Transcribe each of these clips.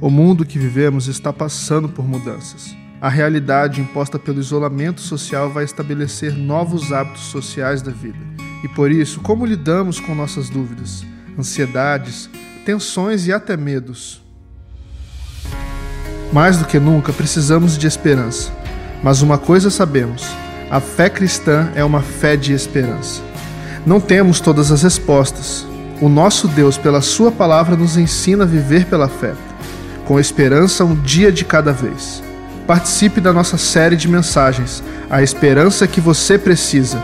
O mundo que vivemos está passando por mudanças. A realidade imposta pelo isolamento social vai estabelecer novos hábitos sociais da vida. E por isso, como lidamos com nossas dúvidas, ansiedades, tensões e até medos? Mais do que nunca, precisamos de esperança. Mas uma coisa sabemos: a fé cristã é uma fé de esperança. Não temos todas as respostas. O nosso Deus, pela Sua palavra, nos ensina a viver pela fé, com esperança um dia de cada vez. Participe da nossa série de mensagens, A Esperança que Você Precisa.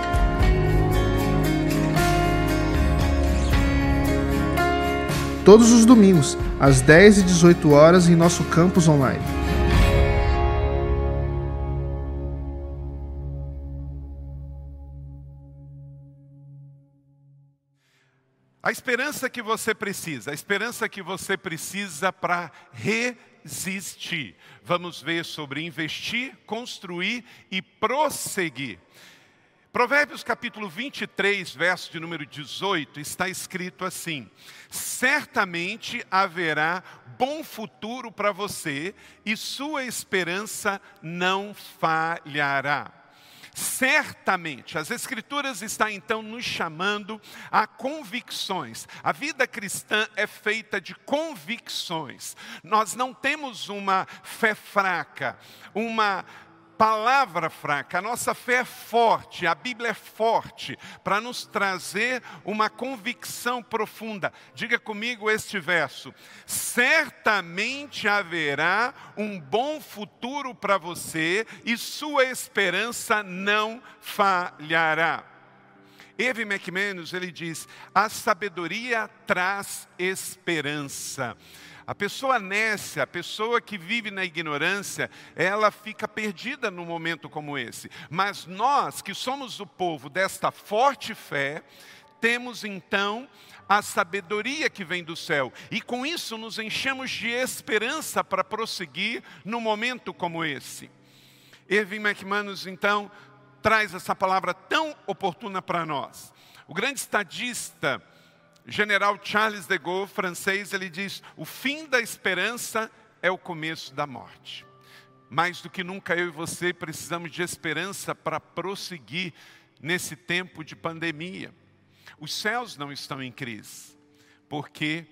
Todos os domingos, às 10 e 18 horas, em nosso campus online. A esperança que você precisa, a esperança que você precisa para resistir. Vamos ver sobre investir, construir e prosseguir. Provérbios capítulo 23, verso de número 18, está escrito assim: Certamente haverá bom futuro para você e sua esperança não falhará. Certamente, as Escrituras estão então nos chamando a convicções. A vida cristã é feita de convicções. Nós não temos uma fé fraca, uma palavra fraca, a nossa fé é forte, a Bíblia é forte para nos trazer uma convicção profunda. Diga comigo este verso: certamente haverá um bom futuro para você e sua esperança não falhará. Eve McManus, ele diz: a sabedoria traz esperança. A pessoa nécia, a pessoa que vive na ignorância, ela fica perdida num momento como esse. Mas nós, que somos o povo desta forte fé, temos então a sabedoria que vem do céu. E com isso nos enchemos de esperança para prosseguir num momento como esse. Irving McManus, então, traz essa palavra tão oportuna para nós. O grande estadista general Charles de Gaulle, francês, ele diz: o fim da esperança é o começo da morte. Mais do que nunca eu e você precisamos de esperança para prosseguir nesse tempo de pandemia. Os céus não estão em crise, porque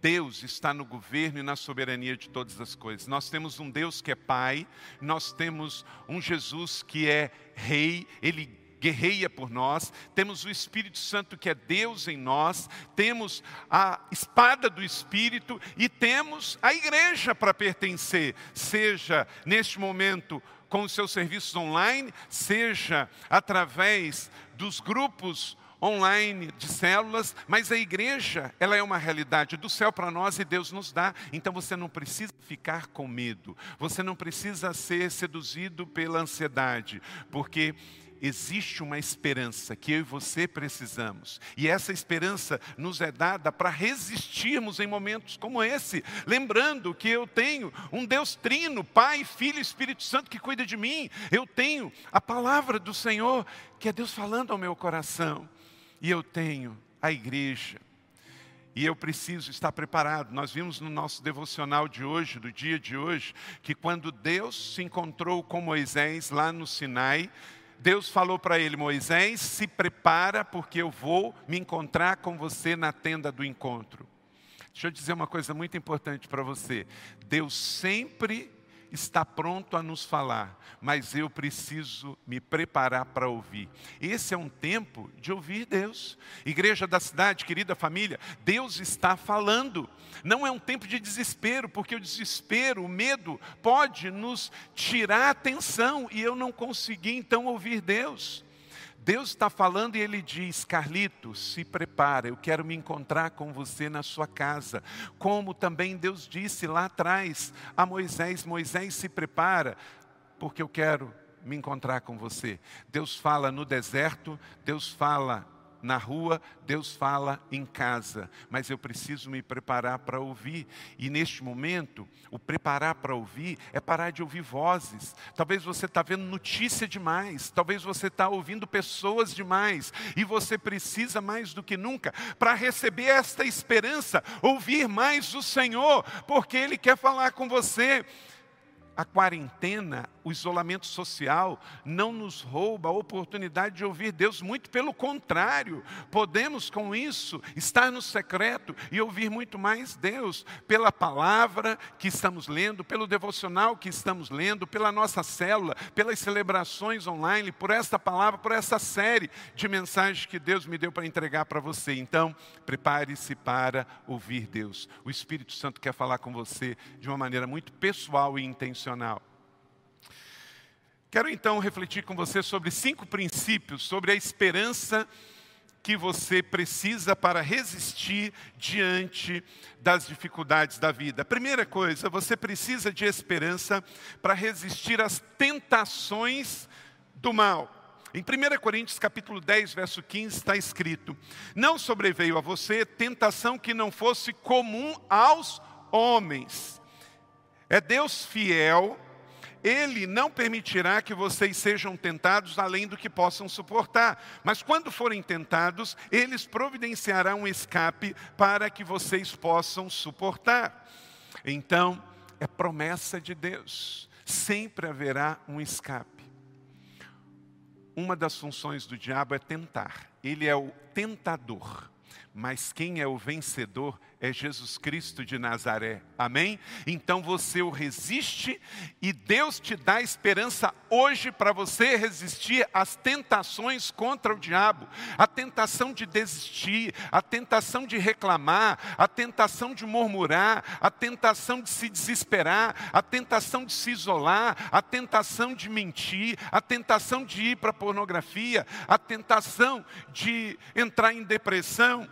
Deus está no governo e na soberania de todas as coisas. Nós temos um Deus que é Pai, nós temos um Jesus que é Rei, Ele guerreia por nós, temos o Espírito Santo que é Deus em nós, temos a espada do Espírito e temos a igreja para pertencer, seja neste momento com os seus serviços online, seja através dos grupos online de células, mas a igreja, ela é uma realidade do céu para nós e Deus nos dá. Então você não precisa ficar com medo. Você não precisa ser seduzido pela ansiedade, porque existe uma esperança que eu e você precisamos. E essa esperança nos é dada para resistirmos em momentos como esse, lembrando que eu tenho um Deus trino, Pai, Filho e Espírito Santo que cuida de mim. Eu tenho a palavra do Senhor, que é Deus falando ao meu coração. E eu tenho a igreja. E eu preciso estar preparado. Nós vimos no nosso devocional de hoje, do dia de hoje, que quando Deus se encontrou com Moisés lá no Sinai, Deus falou para ele: Moisés, se prepara, porque eu vou me encontrar com você na tenda do encontro. Deixa eu dizer uma coisa muito importante para você. Deus sempre está pronto a nos falar, mas eu preciso me preparar para ouvir. Esse é um tempo de ouvir Deus. Igreja da cidade, querida família, Deus está falando. Não é um tempo de desespero, porque o desespero, o medo, pode nos tirar a atenção e eu não consegui então ouvir Deus. Deus está falando e ele diz: Carlito, se prepara, eu quero me encontrar com você na sua casa. Como também Deus disse lá atrás a Moisés: Moisés, se prepara, porque eu quero me encontrar com você. Deus fala no deserto, Deus fala na rua, Deus fala em casa, mas eu preciso me preparar para ouvir. E neste momento, o preparar para ouvir é parar de ouvir vozes. Talvez você está vendo notícia demais, talvez você está ouvindo pessoas demais, e você precisa mais do que nunca para receber esta esperança, ouvir mais o Senhor, porque Ele quer falar com você. A quarentena o isolamento social não nos rouba a oportunidade de ouvir Deus, muito pelo contrário, podemos com isso estar no secreto e ouvir muito mais Deus, pela palavra que estamos lendo, pelo devocional que estamos lendo, pela nossa célula, pelas celebrações online, por esta palavra, por essa série de mensagens que Deus me deu para entregar para você. Então, prepare-se para ouvir Deus. O Espírito Santo quer falar com você de uma maneira muito pessoal e intencional. Quero então refletir com você sobre cinco princípios sobre a esperança que você precisa para resistir diante das dificuldades da vida. Primeira coisa, você precisa de esperança para resistir às tentações do mal. Em 1 Coríntios capítulo 10, verso 15 está escrito: Não sobreveio a você tentação que não fosse comum aos homens. É Deus fiel ele não permitirá que vocês sejam tentados além do que possam suportar. Mas quando forem tentados, eles providenciarão um escape para que vocês possam suportar. Então, é promessa de Deus. Sempre haverá um escape. Uma das funções do diabo é tentar. Ele é o tentador. Mas quem é o vencedor é Jesus Cristo de Nazaré. Amém? Então você o resiste e Deus te dá esperança hoje para você resistir às tentações contra o diabo, a tentação de desistir, a tentação de reclamar, a tentação de murmurar, a tentação de se desesperar, a tentação de se isolar, a tentação de mentir, a tentação de ir para pornografia, a tentação de entrar em depressão.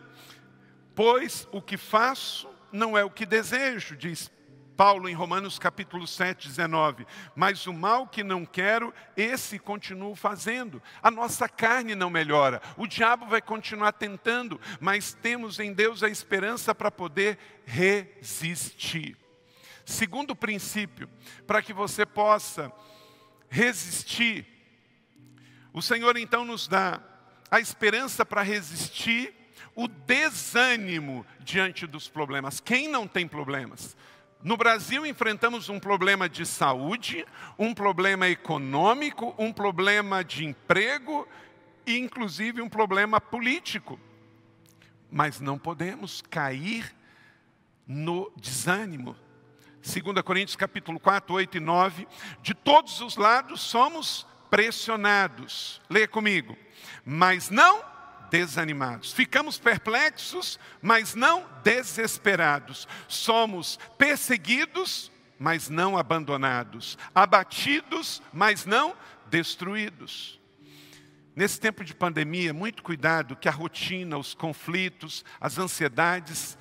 Pois o que faço não é o que desejo, diz Paulo em Romanos capítulo 7, 19. Mas o mal que não quero, esse continuo fazendo. A nossa carne não melhora. O diabo vai continuar tentando, mas temos em Deus a esperança para poder resistir. Segundo princípio, para que você possa resistir, o Senhor então nos dá a esperança para resistir o desânimo diante dos problemas. Quem não tem problemas? No Brasil enfrentamos um problema de saúde, um problema econômico, um problema de emprego e inclusive um problema político. Mas não podemos cair no desânimo. 2 Coríntios capítulo 4, 8 e 9, de todos os lados somos pressionados. Leia comigo. Mas não desanimados. Ficamos perplexos, mas não desesperados. Somos perseguidos, mas não abandonados. Abatidos, mas não destruídos. Nesse tempo de pandemia, muito cuidado que a rotina, os conflitos, as ansiedades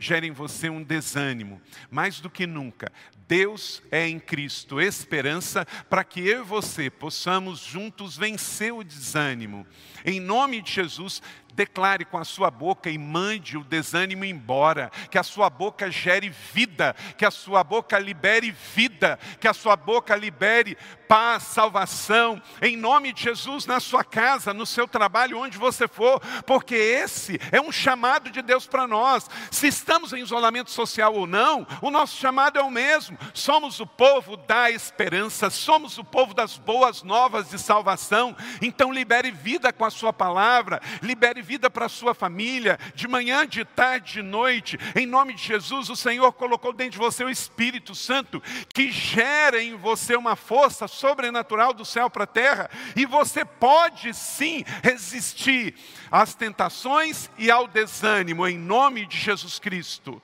gerem em você um desânimo. Mais do que nunca, Deus é em Cristo esperança para que eu e você possamos juntos vencer o desânimo. Em nome de Jesus, declare com a sua boca e mande o desânimo embora, que a sua boca gere vida, que a sua boca libere vida, que a sua boca libere paz, salvação, em nome de Jesus na sua casa, no seu trabalho, onde você for, porque esse é um chamado de Deus para nós. Se estamos em isolamento social ou não, o nosso chamado é o mesmo. Somos o povo da esperança, somos o povo das boas novas de salvação. Então libere vida com a sua palavra, libere vida para a sua família, de manhã, de tarde, de noite. Em nome de Jesus, o Senhor colocou dentro de você o Espírito Santo, que gera em você uma força sobrenatural do céu para a terra, e você pode sim resistir às tentações e ao desânimo, em nome de Jesus Cristo.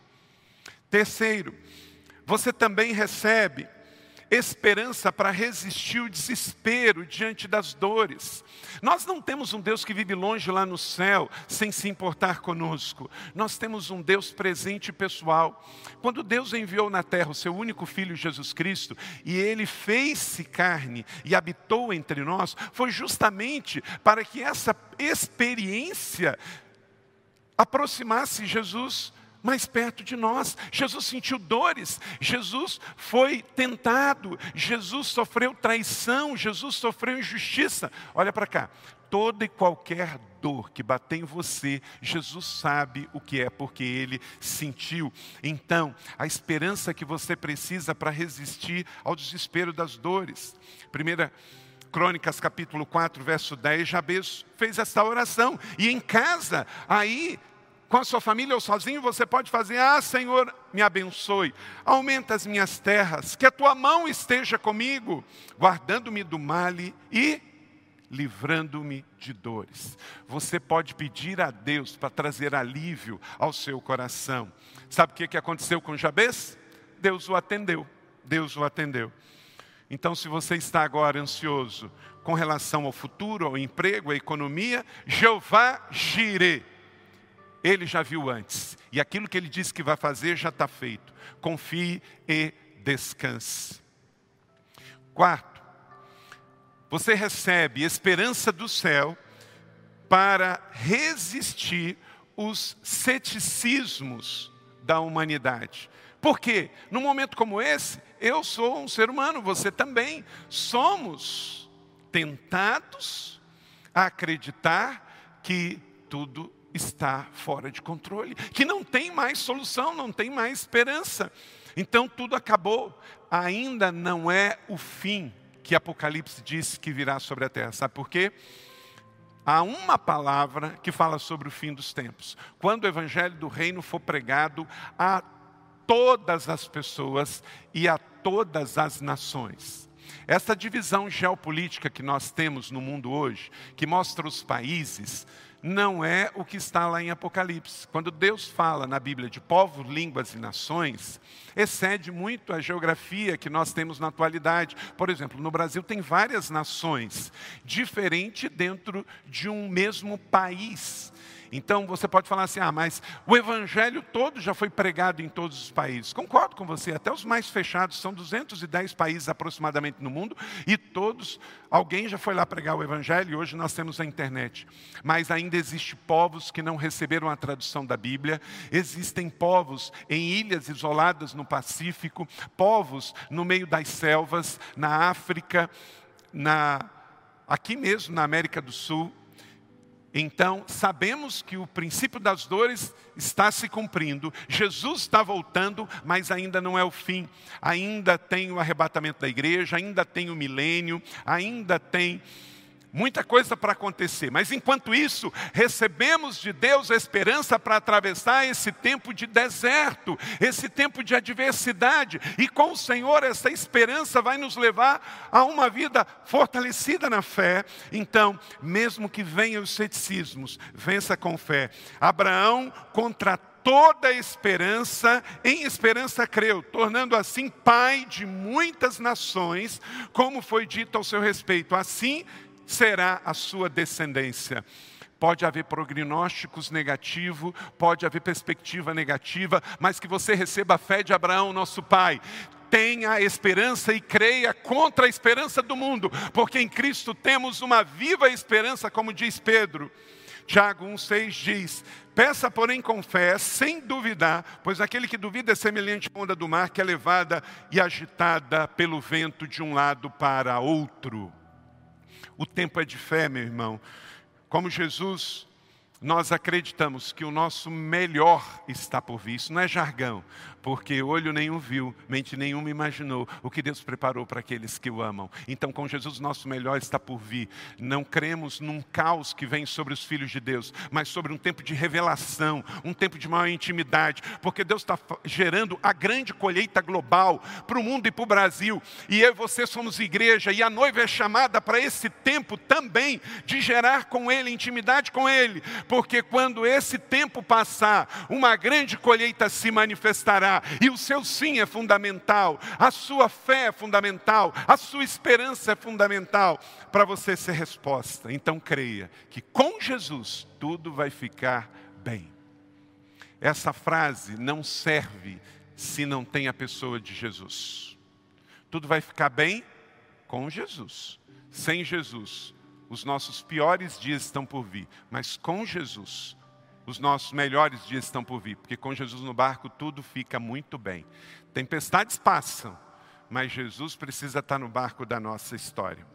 Terceiro, você também recebe esperança para resistir o desespero diante das dores. Nós não temos um Deus que vive longe lá no céu, sem se importar conosco. Nós temos um Deus presente e pessoal. Quando Deus enviou na terra o seu único filho Jesus Cristo, e ele fez-se carne e habitou entre nós, foi justamente para que essa experiência aproximasse Jesus mais perto de nós. Jesus sentiu dores, Jesus foi tentado, Jesus sofreu traição, Jesus sofreu injustiça. Olha para cá, toda e qualquer dor que bater em você, Jesus sabe o que é, porque ele sentiu. Então, a esperança que você precisa para resistir ao desespero das dores. Primeira Crônicas capítulo 4, verso 10, Jabez fez essa oração. E em casa, aí com a sua família ou sozinho, você pode fazer: Ah, Senhor, me abençoe, aumenta as minhas terras, que a tua mão esteja comigo, guardando-me do mal e livrando-me de dores. Você pode pedir a Deus para trazer alívio ao seu coração. Sabe o que aconteceu com Jabez? Deus o atendeu. Deus o atendeu. Então, se você está agora ansioso com relação ao futuro, ao emprego, à economia, Jeová Jireh ele já viu antes. E aquilo que ele disse que vai fazer já está feito. Confie e descanse. Quarto, você recebe esperança do céu para resistir os ceticismos da humanidade. Por quê? Num momento como esse, eu sou um ser humano, você também. Somos tentados a acreditar que tudo está fora de controle, que não tem mais solução, não tem mais esperança. Então tudo acabou. Ainda não é o fim que Apocalipse diz que virá sobre a terra. Sabe por quê? Há uma palavra que fala sobre o fim dos tempos. Quando o evangelho do reino for pregado a todas as pessoas e a todas as nações. Essa divisão geopolítica que nós temos no mundo hoje, que mostra os países, não é o que está lá em Apocalipse. Quando Deus fala na Bíblia de povos, línguas e nações, excede muito a geografia que nós temos na atualidade. Por exemplo, no Brasil tem várias nações, diferente dentro de um mesmo país. Então você pode falar assim: ah, mas o evangelho todo já foi pregado em todos os países. Concordo com você, até os mais fechados, são 210 países aproximadamente no mundo, e todos, alguém já foi lá pregar o evangelho, e hoje nós temos a internet. Mas ainda existem povos que não receberam a tradução da Bíblia, existem povos em ilhas isoladas no Pacífico, povos no meio das selvas, na África, na, aqui mesmo na América do Sul. Então, sabemos que o princípio das dores está se cumprindo, Jesus está voltando, mas ainda não é o fim. Ainda tem o arrebatamento da igreja, ainda tem o milênio, ainda tem muita coisa para acontecer, mas enquanto isso, recebemos de Deus a esperança para atravessar esse tempo de deserto, esse tempo de adversidade, e com o Senhor essa esperança vai nos levar a uma vida fortalecida na fé. Então, mesmo que venham os ceticismos, vença com fé. Abraão contra toda esperança, em esperança creu, tornando assim pai de muitas nações, como foi dito ao seu respeito. Assim, será a sua descendência. Pode haver prognósticos negativos, pode haver perspectiva negativa, mas que você receba a fé de Abraão, nosso pai. Tenha esperança e creia contra a esperança do mundo, porque em Cristo temos uma viva esperança, como diz Pedro. Tiago 1,6 diz: Peça, porém, com fé, sem duvidar, pois aquele que duvida é semelhante à onda do mar que é levada e agitada pelo vento de um lado para outro. O tempo é de fé, meu irmão. Como Jesus nós acreditamos que o nosso melhor está por vir. Isso não é jargão, porque olho nenhum viu, mente nenhuma imaginou o que Deus preparou para aqueles que o amam. Então, com Jesus, nosso melhor está por vir. Não cremos num caos que vem sobre os filhos de Deus, mas sobre um tempo de revelação, um tempo de maior intimidade, porque Deus está gerando a grande colheita global para o mundo e para o Brasil. E eu e você somos igreja, e a noiva é chamada para esse tempo também de gerar com Ele, intimidade com Ele Porque quando esse tempo passar, uma grande colheita se manifestará, e o seu sim é fundamental, a sua fé é fundamental, a sua esperança é fundamental para você ser resposta. Então creia que com Jesus tudo vai ficar bem. Essa frase não serve se não tem a pessoa de Jesus. Tudo vai ficar bem com Jesus. Sem Jesus, os nossos piores dias estão por vir, mas com Jesus, os nossos melhores dias estão por vir, porque com Jesus no barco tudo fica muito bem. Tempestades passam, mas Jesus precisa estar no barco da nossa história.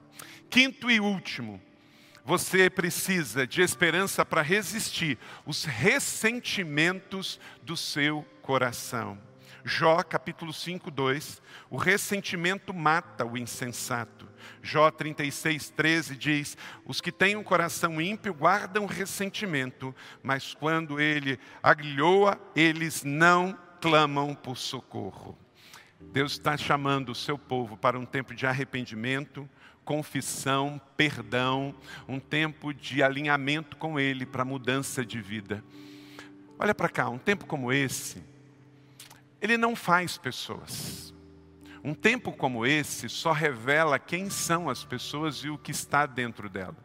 Quinto e último, você precisa de esperança para resistir os ressentimentos do seu coração. Jó capítulo 5, 2. O ressentimento mata o insensato. Jó 36, 13 diz: Os que têm um coração ímpio guardam ressentimento, mas quando ele aguilhoa, eles não clamam por socorro. Deus está chamando o seu povo para um tempo de arrependimento, confissão, perdão, um tempo de alinhamento com Ele para mudança de vida. Olha para cá, um tempo como esse, ele não faz pessoas. Um tempo como esse só revela quem são as pessoas e o que está dentro dela.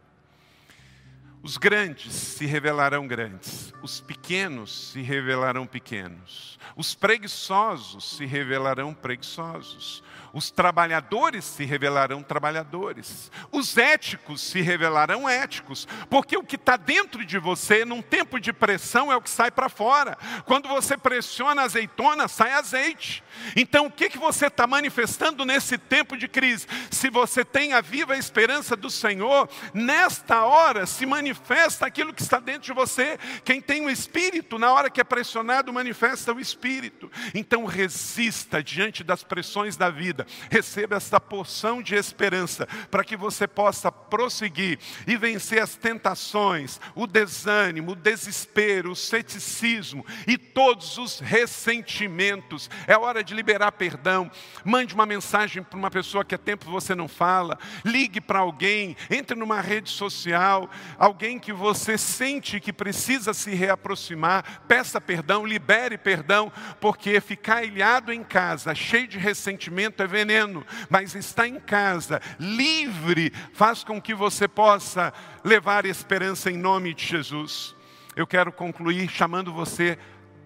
Os grandes se revelarão grandes, os pequenos se revelarão pequenos, os preguiçosos se revelarão preguiçosos, os trabalhadores se revelarão trabalhadores. Os éticos se revelarão éticos. Porque o que está dentro de você, num tempo de pressão, é o que sai para fora. Quando você pressiona a azeitona, sai azeite. Então, o que, que você está manifestando nesse tempo de crise? Se você tem a viva esperança do Senhor, nesta hora se manifesta aquilo que está dentro de você. Quem tem o Espírito, na hora que é pressionado, manifesta o Espírito. Então, resista diante das pressões da vida receba esta porção de esperança para que você possa prosseguir e vencer as tentações, o desânimo, o desespero, o ceticismo e todos os ressentimentos. É hora de liberar perdão. Mande uma mensagem para uma pessoa que há tempo você não fala, ligue para alguém, entre numa rede social, alguém que você sente que precisa se reaproximar, peça perdão, libere perdão, porque ficar ilhado em casa, cheio de ressentimento, é veneno, mas está em casa, livre, faz com que você possa levar esperança em nome de Jesus. Eu quero concluir chamando você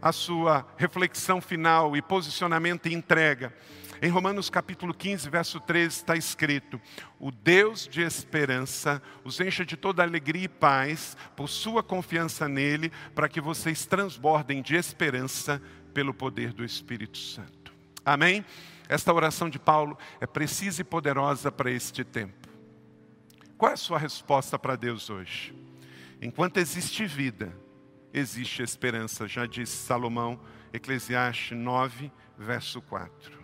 à sua reflexão final e posicionamento e entrega. Em Romanos capítulo 15, verso 13, está escrito: O Deus de esperança os encha de toda alegria e paz por sua confiança nele, para que vocês transbordem de esperança pelo poder do Espírito Santo. Amém? Esta oração de Paulo é precisa e poderosa para este tempo. Qual é a sua resposta para Deus hoje? Enquanto existe vida, existe esperança, já disse Salomão, Eclesiastes 9, verso 4.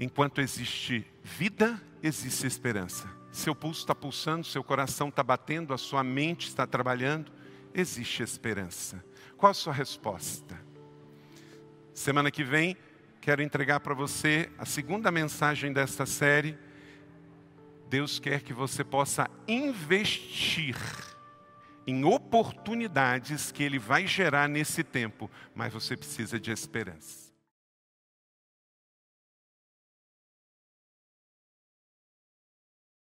Enquanto existe vida, existe esperança. Seu pulso está pulsando, seu coração está batendo, a sua mente está trabalhando, existe esperança. Qual a sua resposta? Semana que vem quero entregar para você a segunda mensagem desta série. Deus quer que você possa investir em oportunidades que Ele vai gerar nesse tempo, mas você precisa de esperança.